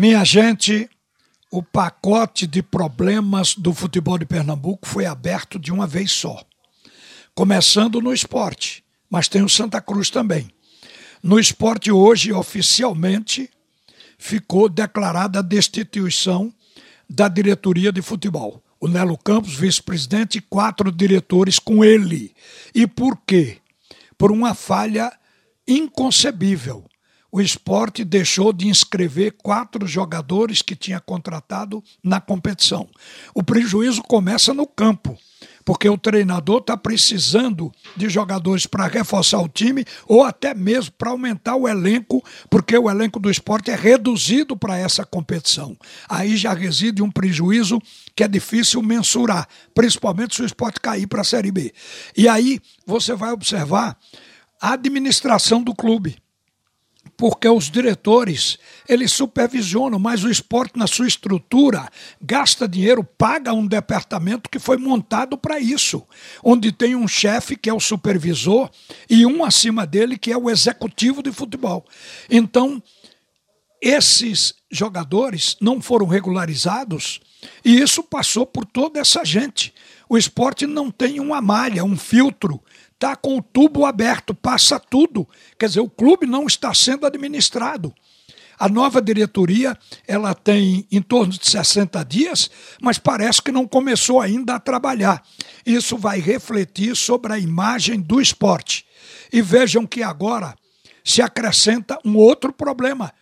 Minha gente, o pacote de problemas do futebol de Pernambuco foi aberto de uma vez só. Começando no esporte, mas tem o Santa Cruz também. No esporte, hoje, oficialmente, ficou declarada a destituição da diretoria de futebol. O Nelo Campos, vice-presidente, e quatro diretores com ele. E por quê? Por uma falha inconcebível o esporte deixou de inscrever quatro jogadores que tinha contratado na competição. O prejuízo começa no campo, porque o treinador está precisando de jogadores para reforçar o time ou até mesmo para aumentar o elenco, porque o elenco do esporte é reduzido para essa competição. Aí já reside um prejuízo que é difícil mensurar, principalmente se o esporte cair para a Série B. E aí você vai observar a administração do clube porque os diretores eles supervisionam, mas o esporte na sua estrutura gasta dinheiro, paga um departamento que foi montado para isso, onde tem um chefe que é o supervisor e um acima dele que é o executivo de futebol. Então, esses jogadores não foram regularizados e isso passou por toda essa gente. O esporte não tem uma malha, um filtro está com o tubo aberto, passa tudo. Quer dizer, o clube não está sendo administrado. A nova diretoria ela tem em torno de 60 dias, mas parece que não começou ainda a trabalhar. Isso vai refletir sobre a imagem do esporte. E vejam que agora se acrescenta um outro problema,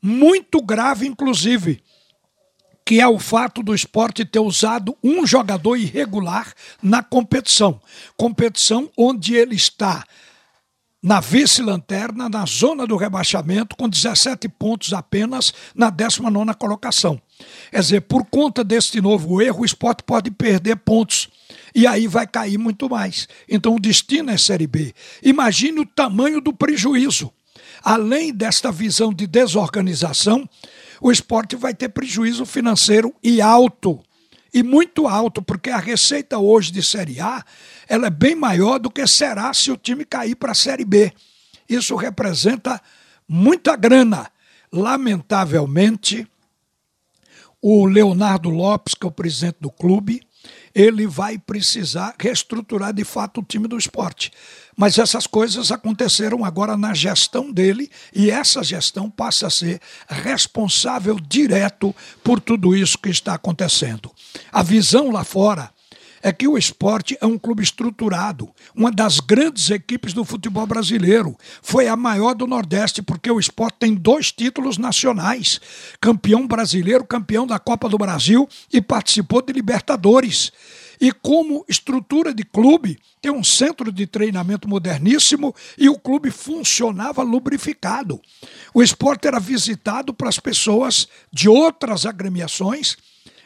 muito grave, inclusive que é o fato do esporte ter usado um jogador irregular na competição. Competição onde ele está na vice-lanterna, na zona do rebaixamento, com 17 pontos apenas na 19 colocação. Quer dizer, por conta deste novo erro, o esporte pode perder pontos. E aí vai cair muito mais. Então o destino é Série B. Imagine o tamanho do prejuízo. Além desta visão de desorganização, o esporte vai ter prejuízo financeiro e alto. E muito alto, porque a receita hoje de Série A ela é bem maior do que será se o time cair para a Série B. Isso representa muita grana. Lamentavelmente, o Leonardo Lopes, que é o presidente do clube, ele vai precisar reestruturar de fato o time do esporte. Mas essas coisas aconteceram agora na gestão dele e essa gestão passa a ser responsável direto por tudo isso que está acontecendo. A visão lá fora é que o esporte é um clube estruturado, uma das grandes equipes do futebol brasileiro. Foi a maior do Nordeste, porque o esporte tem dois títulos nacionais: campeão brasileiro, campeão da Copa do Brasil e participou de Libertadores. E como estrutura de clube, tem um centro de treinamento moderníssimo e o clube funcionava lubrificado. O esporte era visitado para as pessoas de outras agremiações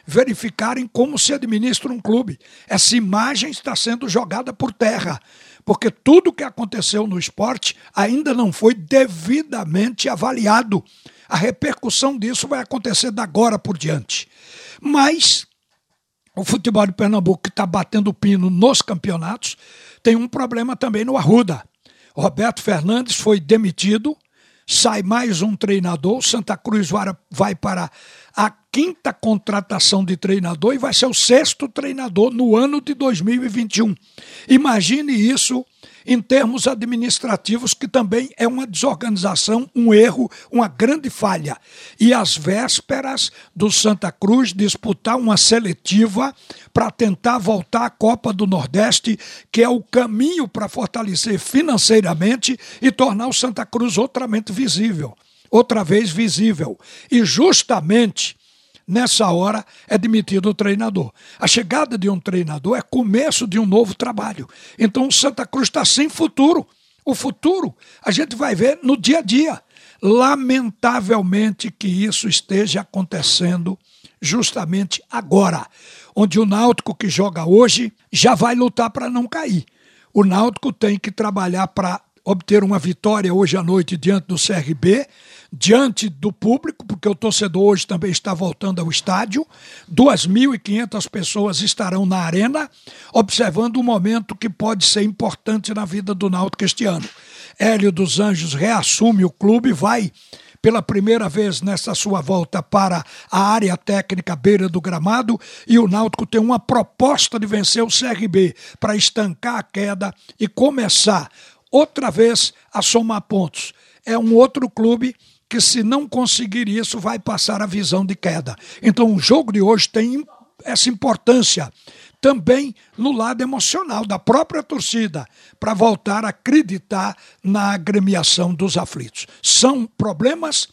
verificarem como se administra um clube. Essa imagem está sendo jogada por terra, porque tudo o que aconteceu no esporte ainda não foi devidamente avaliado. A repercussão disso vai acontecer da agora por diante. Mas o futebol de Pernambuco, que está batendo pino nos campeonatos, tem um problema também no Arruda. Roberto Fernandes foi demitido, sai mais um treinador, Santa Cruz vai para a quinta contratação de treinador e vai ser o sexto treinador no ano de 2021. Imagine isso em termos administrativos, que também é uma desorganização, um erro, uma grande falha. E às vésperas do Santa Cruz disputar uma seletiva para tentar voltar à Copa do Nordeste, que é o caminho para fortalecer financeiramente e tornar o Santa Cruz outramente visível. Outra vez visível. E justamente nessa hora é demitido o treinador. A chegada de um treinador é começo de um novo trabalho. Então o Santa Cruz está sem futuro. O futuro a gente vai ver no dia a dia. Lamentavelmente que isso esteja acontecendo justamente agora, onde o Náutico que joga hoje já vai lutar para não cair. O Náutico tem que trabalhar para obter uma vitória hoje à noite diante do CRB, diante do público, porque o torcedor hoje também está voltando ao estádio. 2.500 pessoas estarão na arena, observando um momento que pode ser importante na vida do Náutico este ano. Hélio dos Anjos reassume o clube, vai pela primeira vez nessa sua volta para a área técnica beira do gramado e o Náutico tem uma proposta de vencer o CRB para estancar a queda e começar outra vez a somar pontos. É um outro clube que, se não conseguir isso, vai passar a visão de queda. Então, o jogo de hoje tem essa importância também no lado emocional da própria torcida, para voltar a acreditar na agremiação dos aflitos. São problemas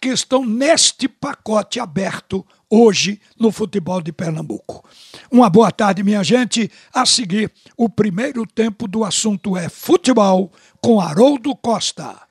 que estão neste pacote aberto hoje no futebol de Pernambuco. Uma boa tarde, minha gente. A seguir, o primeiro tempo do assunto é futebol com Haroldo Costa.